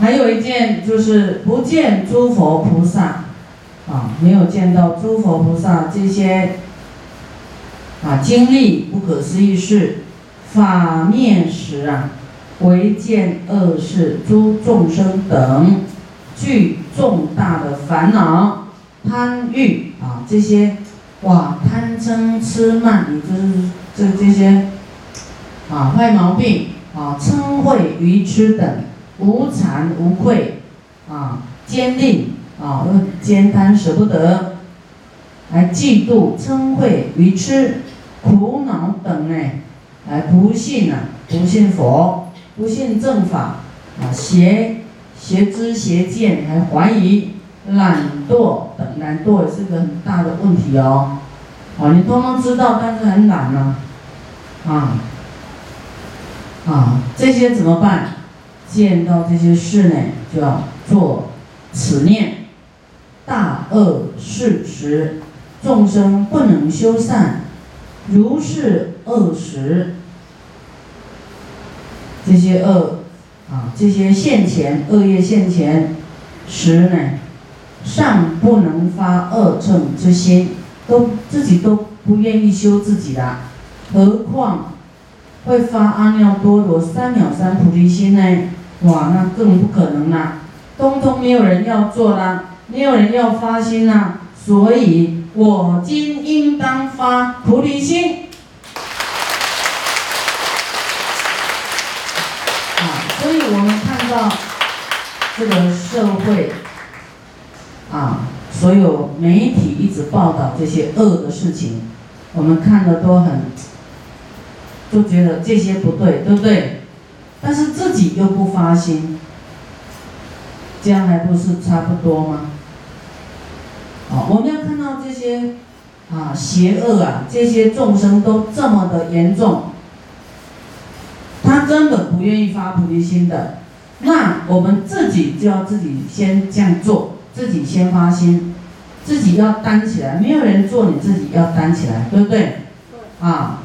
还有一件就是不见诸佛菩萨，啊，没有见到诸佛菩萨这些，啊，经历不可思议事，法面时啊，唯见恶世诸众生等，具重大的烦恼、贪欲啊，这些，哇，贪嗔痴慢疑，就是这这些，啊，坏毛病啊，嗔恚愚痴等。无惭无愧，啊，坚定啊，又坚贪舍不得，还嫉妒嗔恚愚痴，苦恼等呢，还不信啊，不信佛，不信正法，啊，邪邪知邪见，还怀疑，懒惰等，懒惰也是个很大的问题哦，啊，你通通知道，但是很懒呢，啊，啊，这些怎么办？见到这些事呢，就要做此念：大恶事时，众生不能修善，如是恶时，这些恶啊，这些现前恶业现前时呢，尚不能发恶乘之心，都自己都不愿意修自己的，何况会发阿耨多罗三藐三菩提心呢？哇，那更不可能啦！通通没有人要做啦，没有人要发心啦，所以我今应当发菩提心。啊，所以我们看到这个社会，啊，所有媒体一直报道这些恶的事情，我们看的都很，都觉得这些不对，对不对？但是自己又不发心，这样还不是差不多吗？哦，我们要看到这些啊邪恶啊，这些众生都这么的严重，他根本不愿意发菩提心的，那我们自己就要自己先这样做，自己先发心，自己要担起来，没有人做，你自己要担起来，对不对？啊，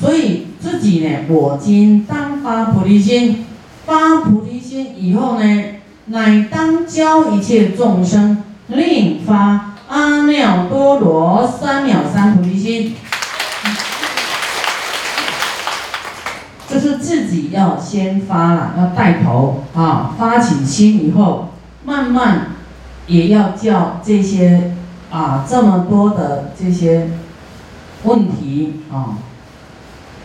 所以。自己呢，我今当发菩提心，发菩提心以后呢，乃当教一切众生，另发阿耨多罗三藐三菩提心。就是自己要先发了，要带头啊，发起心以后，慢慢也要叫这些啊这么多的这些问题啊。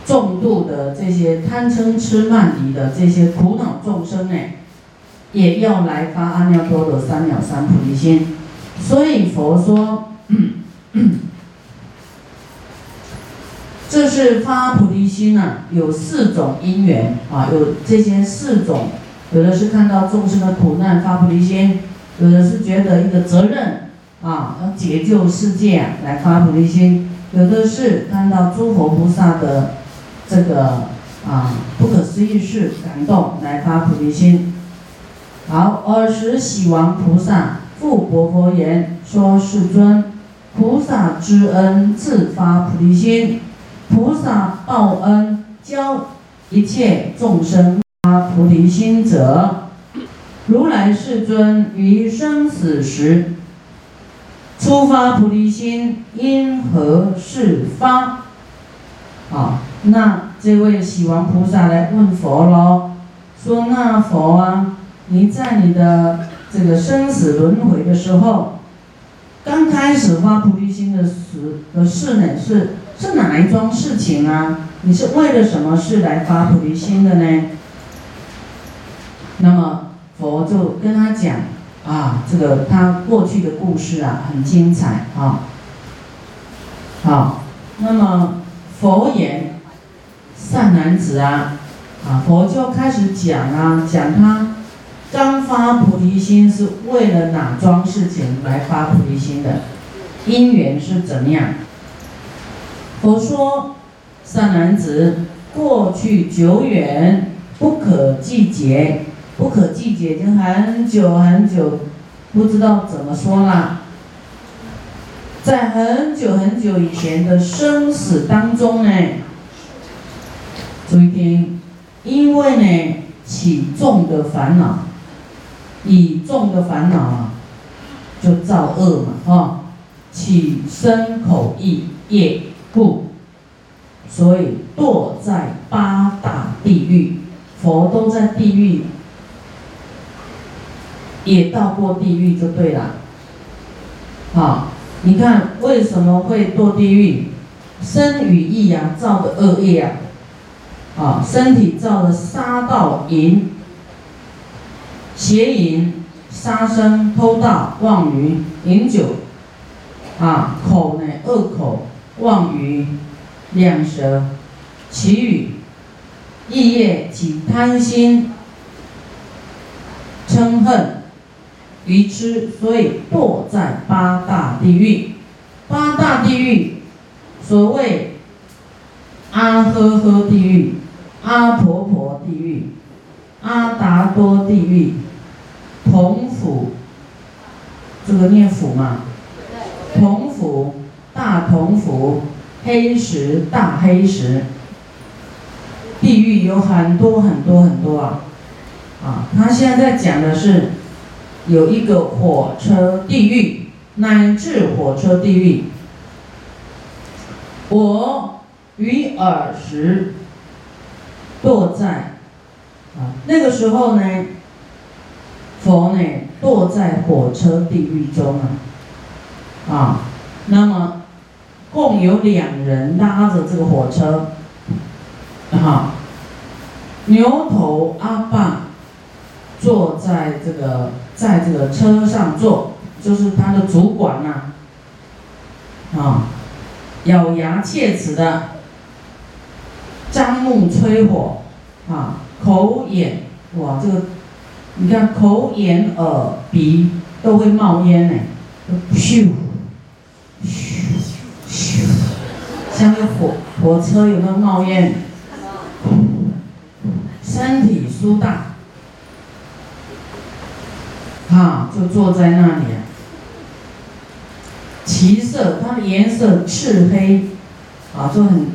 重度的这些贪嗔痴慢疑的这些苦恼众生呢，也要来发阿耨多罗三藐三菩提心。所以佛说，这是发菩提心呢，有四种因缘啊，有这些四种，有的是看到众生的苦难发菩提心，有的是觉得一个责任啊，要解救世界来发菩提心，有的是看到诸佛菩萨的。这个啊，不可思议事感动来发菩提心。好，尔时喜王菩萨复薄佛言：说世尊，菩萨知恩自发菩提心，菩萨报恩教一切众生发菩提心者，如来世尊于生死时初发菩提心，因何事发？啊。那这位喜王菩萨来问佛喽，说：“那佛啊，你在你的这个生死轮回的时候，刚开始发菩提心的时的事呢，是是哪一桩事情啊？你是为了什么事来发菩提心的呢？”那么佛就跟他讲啊，这个他过去的故事啊，很精彩啊。好，那么佛言。善男子啊，啊，佛就开始讲啊，讲他刚发菩提心是为了哪桩事情来发菩提心的，因缘是怎么样？佛说，善男子，过去久远，不可计劫，不可计劫，已经很久很久，不知道怎么说啦，在很久很久以前的生死当中呢。注意听，因为呢起重的烦恼，以重的烦恼啊，就造恶嘛，啊，起身口意业故，所以堕在八大地狱。佛都在地狱，也到过地狱就对了。好，你看为什么会堕地狱？身与意呀，造的恶业啊，啊，身体造了杀盗淫、邪淫、杀生、偷盗、妄语、饮酒，啊，口呢恶口、妄语、两舌、绮语。意业起贪心、嗔恨、愚痴，所以堕在八大地狱。八大地狱，所谓阿呵呵地狱、阿婆婆地狱、阿达多地狱、同府，这个念府嘛？同府、大同府、黑石、大黑石。地狱有很多很多很多啊，啊，他现在在讲的是有一个火车地狱，乃至火车地狱。我于尔时堕在啊，那个时候呢，佛呢堕在火车地狱中啊，啊，那么共有两人拉着这个火车。啊，牛头阿爸坐在这个，在这个车上坐，就是他的主管呐。啊，咬牙切齿的，张目吹火，啊，口眼，哇，这个，你看口眼耳鼻都会冒烟呢，咻，咻，咻，像个火火车有没有冒烟？身体舒大，哈，就坐在那里。其色，它的颜色赤黑，啊，就很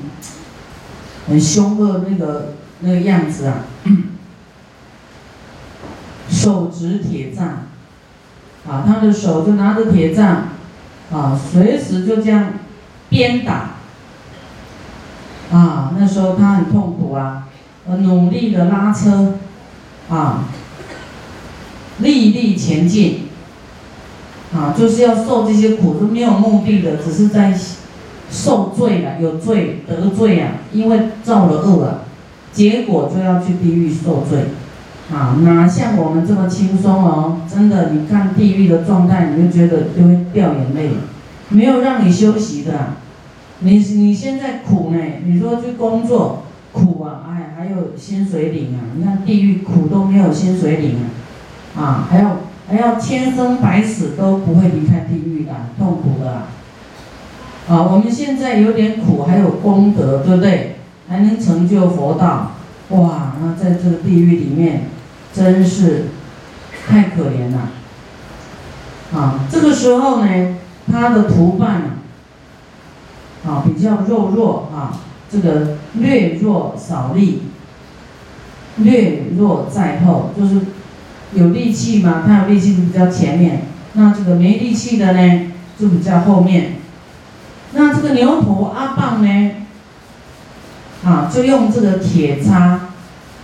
很凶恶那个那个样子啊。手执铁杖，啊，他的手就拿着铁杖，啊，随时就这样鞭打。啊，那时候他很痛苦啊，呃，努力的拉车，啊，历历前进，啊，就是要受这些苦，都没有目的的，只是在受罪了，有罪得罪啊，因为造了恶啊，结果就要去地狱受罪，啊，哪像我们这么轻松哦？真的，你看地狱的状态，你就觉得就会掉眼泪，没有让你休息的。你你现在苦呢？你说去工作苦啊，哎，还有薪水领啊！你看地狱苦都没有薪水领啊，啊，还要还要千生百死都不会离开地狱的，痛！啊，我们现在有点苦，还有功德，对不对？还能成就佛道，哇！那在这个地狱里面，真是太可怜了。啊，这个时候呢，他的图伴。啊，比较弱弱啊，这个略弱少力，略弱在后，就是有力气嘛，他有力气就比较前面，那这个没力气的呢，就比较后面。那这个牛头阿棒呢，啊，就用这个铁叉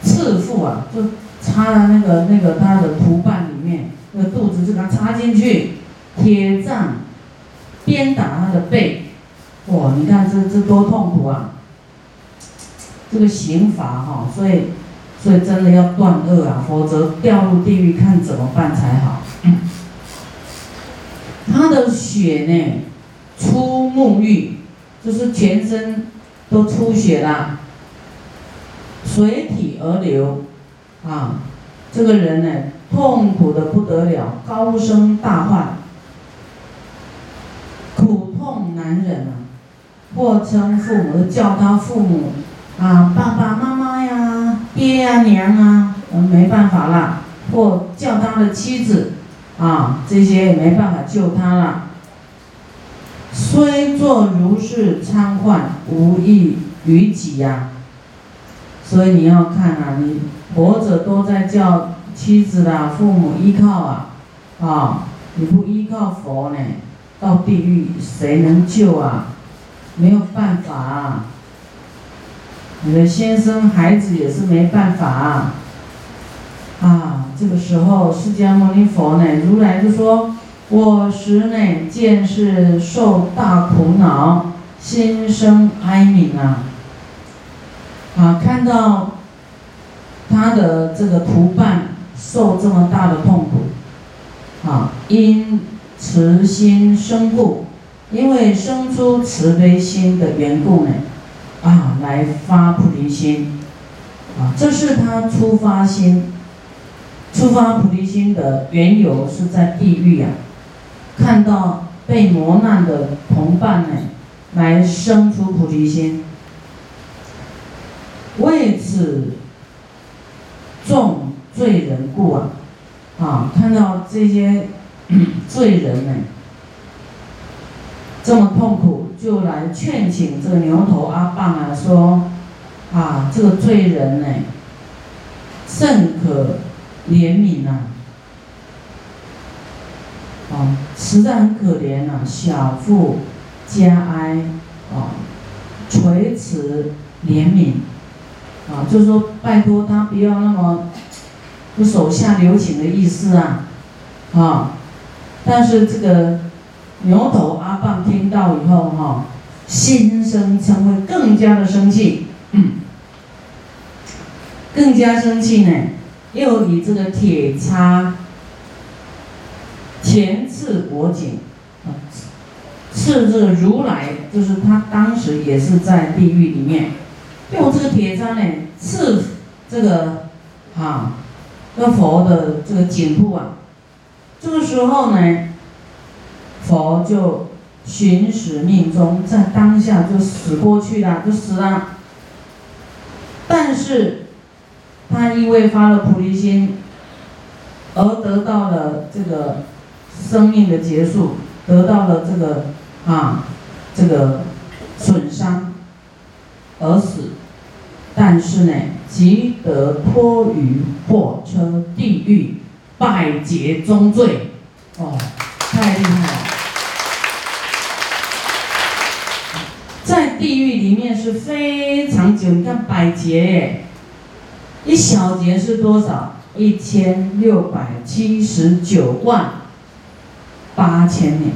刺腹啊，就插在那个那个他的图瓣里面，那个肚子就给他插进去，铁杖鞭打他的背。哇，你看这这多痛苦啊！这个刑罚哈，所以所以真的要断恶啊，否则掉入地狱看怎么办才好。他的血呢，出沐浴，就是全身都出血了，随体而流，啊，这个人呢，痛苦的不得了，高声大唤，苦痛难忍啊！或称父母，叫他父母啊，爸爸妈妈呀，爹呀，娘啊，没办法了。或叫他的妻子啊，这些也没办法救他了。虽作如是参患，无益于己呀。所以你要看啊，你活着都在叫妻子啦、父母依靠啊，啊，你不依靠佛呢，到地狱谁能救啊？没有办法啊。你的先生、孩子也是没办法啊。啊，这个时候释迦牟尼佛呢，如来就说：“我时内，见是受大苦恼，心生哀悯啊。”啊，看到他的这个图伴受这么大的痛苦，啊，因慈心生故，因为生出慈悲心的缘故呢，啊，来发菩提心，啊，这是他出发心。出发菩提心的缘由是在地狱啊，看到被磨难的同伴呢，来生出菩提心。为此众罪人故啊，啊，看到这些 罪人呢，这么痛苦，就来劝请这个牛头阿棒啊，说啊，这个罪人呢，甚可。怜悯呐，啊，实在很可怜呐，小腹加哀，啊，垂慈怜悯，啊，就是说拜托他不要那么不手下留情的意思啊，啊，但是这个牛头阿棒听到以后哈，心生嗔恚，更加的生气，更加生气呢。又以这个铁叉前刺国井，啊，刺这个如来，就是他当时也是在地狱里面，用这个铁叉呢刺这个啊，这佛的这个颈部啊，这个时候呢，佛就寻死命中，在当下就死过去了，就死了，但是。他因为发了菩提心，而得到了这个生命的结束，得到了这个啊这个损伤而死，但是呢，即得脱于火车地狱百劫中罪，哦，太厉害了，在地狱里面是非常久，你看百劫。一小节是多少？一千六百七十九万八千年。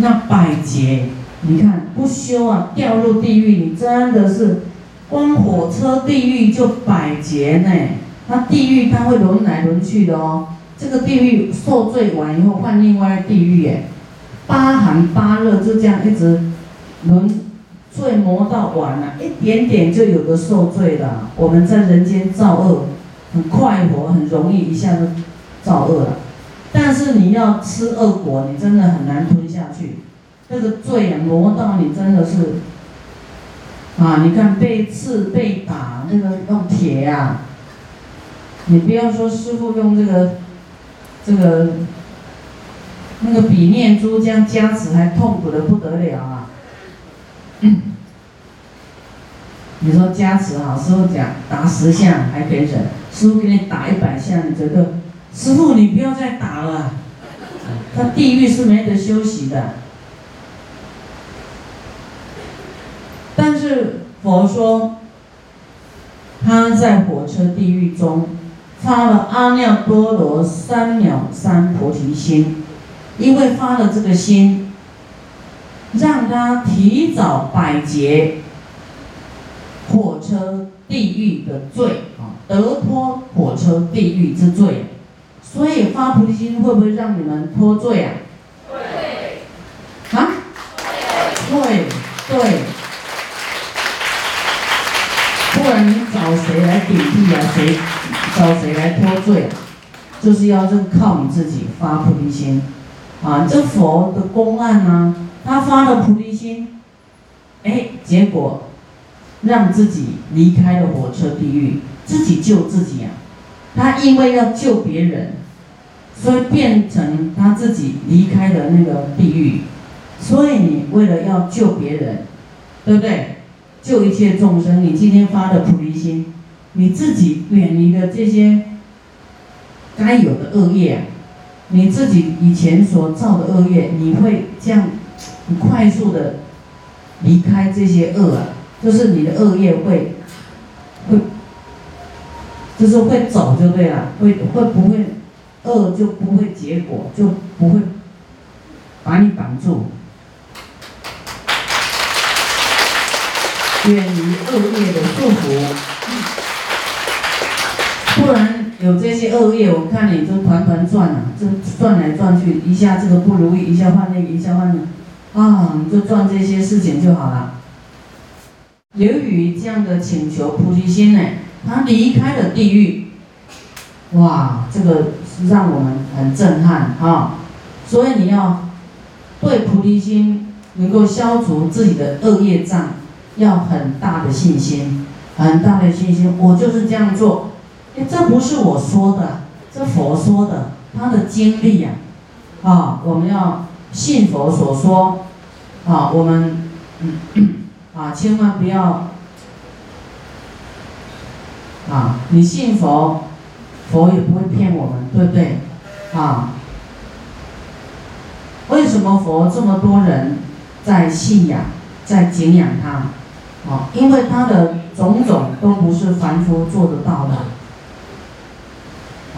那百劫，你看不修啊，掉入地狱，你真的是光火车地狱就百劫呢。那地狱它会轮来轮去的哦。这个地狱受罪完以后换另外地狱耶，八寒八热就这样一直轮。罪磨到完了，一点点就有的受罪了。我们在人间造恶，很快活，很容易一下子造恶了。但是你要吃恶果，你真的很难吞下去。那个罪啊，磨到你真的是，啊，你看被刺、被打，那个用铁呀，你不要说师傅用这个，这个，那个比念珠这样加持，还痛苦的不得了啊。你说加持好，师傅讲打十下还可以忍，师傅给你打一百下，你觉得？师傅你不要再打了，他地狱是没得休息的。但是佛说，他在火车地狱中发了阿耨多罗三藐三菩提心，因为发了这个心，让他提早百劫。火车地狱的罪啊，得脱火车地狱之罪，所以发菩提心会不会让你们脱罪啊？会。啊？会，对。不然你找谁来顶替啊？谁找谁来脱罪？啊就是要这靠你自己发菩提心啊！这佛的公案呢，他发了菩提心，哎，结果。让自己离开了火车地狱，自己救自己啊！他因为要救别人，所以变成他自己离开了那个地狱。所以你为了要救别人，对不对？救一切众生，你今天发的菩提心，你自己远离了这些该有的恶业，你自己以前所造的恶业，你会这样快速的离开这些恶啊，就是你的恶业会，就是会走就对了，会会不会恶就不会结果，就不会把你绑住。远离恶业的束缚，不然有这些恶业，我看你就团团转啊，就转来转去，一下这个不如意，一下换那个，一下换那，啊，你就转这些事情就好了。由于这样的请求菩提心呢，他离开了地狱，哇，这个让我们很震撼啊！所以你要对菩提心能够消除自己的恶业障。要很大的信心，很大的信心，我就是这样做。哎，这不是我说的，这佛说的，他的经历呀，啊，我们要信佛所说，啊，我们嗯，啊，千万不要，啊，你信佛，佛也不会骗我们，对不对？啊，为什么佛这么多人在信仰，在敬仰他？啊，因为他的种种都不是凡夫做得到的，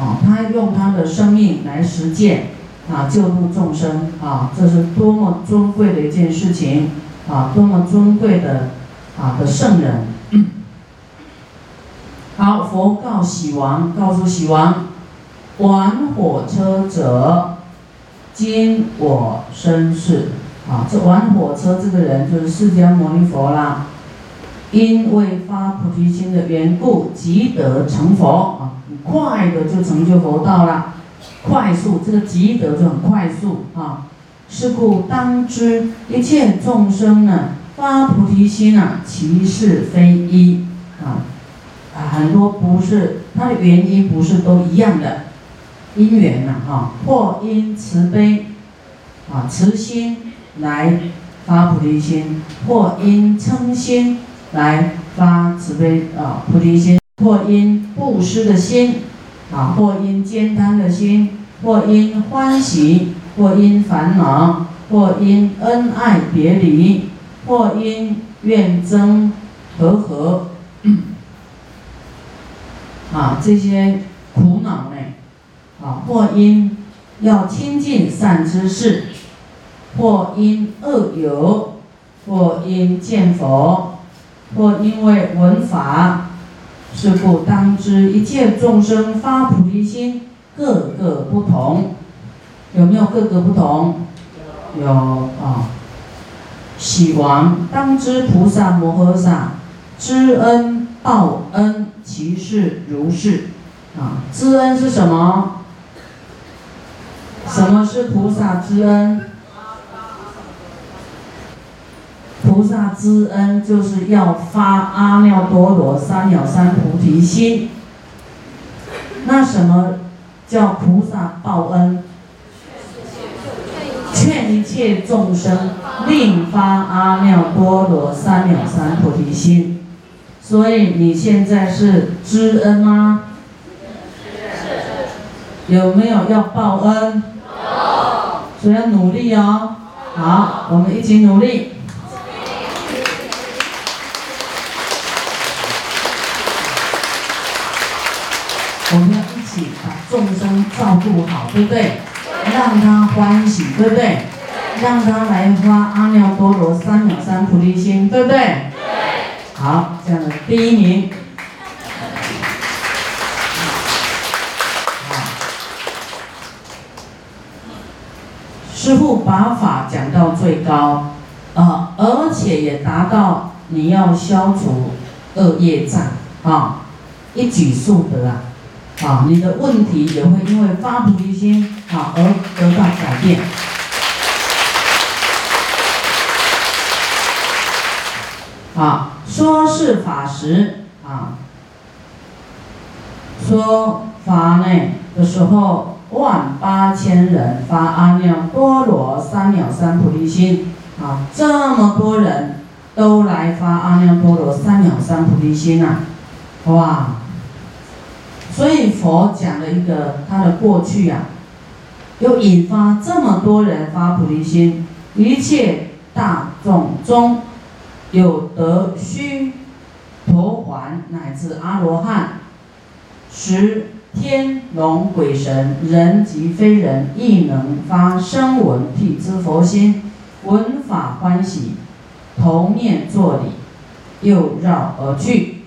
啊，他用他的生命来实践，啊，救度众生，啊，这是多么尊贵的一件事情，啊，多么尊贵的，啊的圣人。好，佛告喜王，告诉喜王，玩火车者，今我身世。啊，这玩火车这个人就是释迦牟尼佛啦。因为发菩提心的缘故，即得成佛啊，很快的就成就佛道了，快速，这个即得就很快速啊。是故当知一切众生呢，发菩提心啊，其事非一，啊，很多不是它的原因不是都一样的，因缘呐哈，或因慈悲啊慈心来发菩提心，或因嗔心。来发慈悲啊菩提心，或因布施的心啊，或因兼贪的心，或因欢喜，或因烦恼，或因恩爱别离，或因怨憎和合啊这些苦恼呢啊，或因要亲近善知识，或因恶友，或因见佛。或因为闻法，是故当知一切众生发菩提心，各个不同。有没有各个不同？有啊。喜王当知菩萨摩诃萨知恩报恩，其事如是。啊，知恩是什么？什么是菩萨知恩？菩萨知恩就是要发阿耨多罗三藐三菩提心。那什么叫菩萨报恩？劝一切众生令发阿耨多罗三藐三菩提心。所以你现在是知恩吗？有没有要报恩？有。所以要努力哦。好，我们一起努力。我们要一起把众生照顾好，对不对？让他欢喜，对不对？让他来发阿耨多罗三藐三菩提心，对不对？好，这样的第一名。师傅把法讲到最高，啊，而且也达到你要消除恶业障啊，一举数得啊。啊，你的问题也会因为发菩提心啊而得到改变。啊，说是法时啊，说法呢的时候，万八千人发阿耨多罗三藐三菩提心啊，这么多人都来发阿耨多罗三藐三菩提心呐，哇！所以佛讲了一个他的过去呀，又引发这么多人发菩提心，一切大众中有得须陀环乃至阿罗汉，十天龙鬼神人及非人亦能发声闻辟支佛心，闻法欢喜，头面作礼，又绕而去。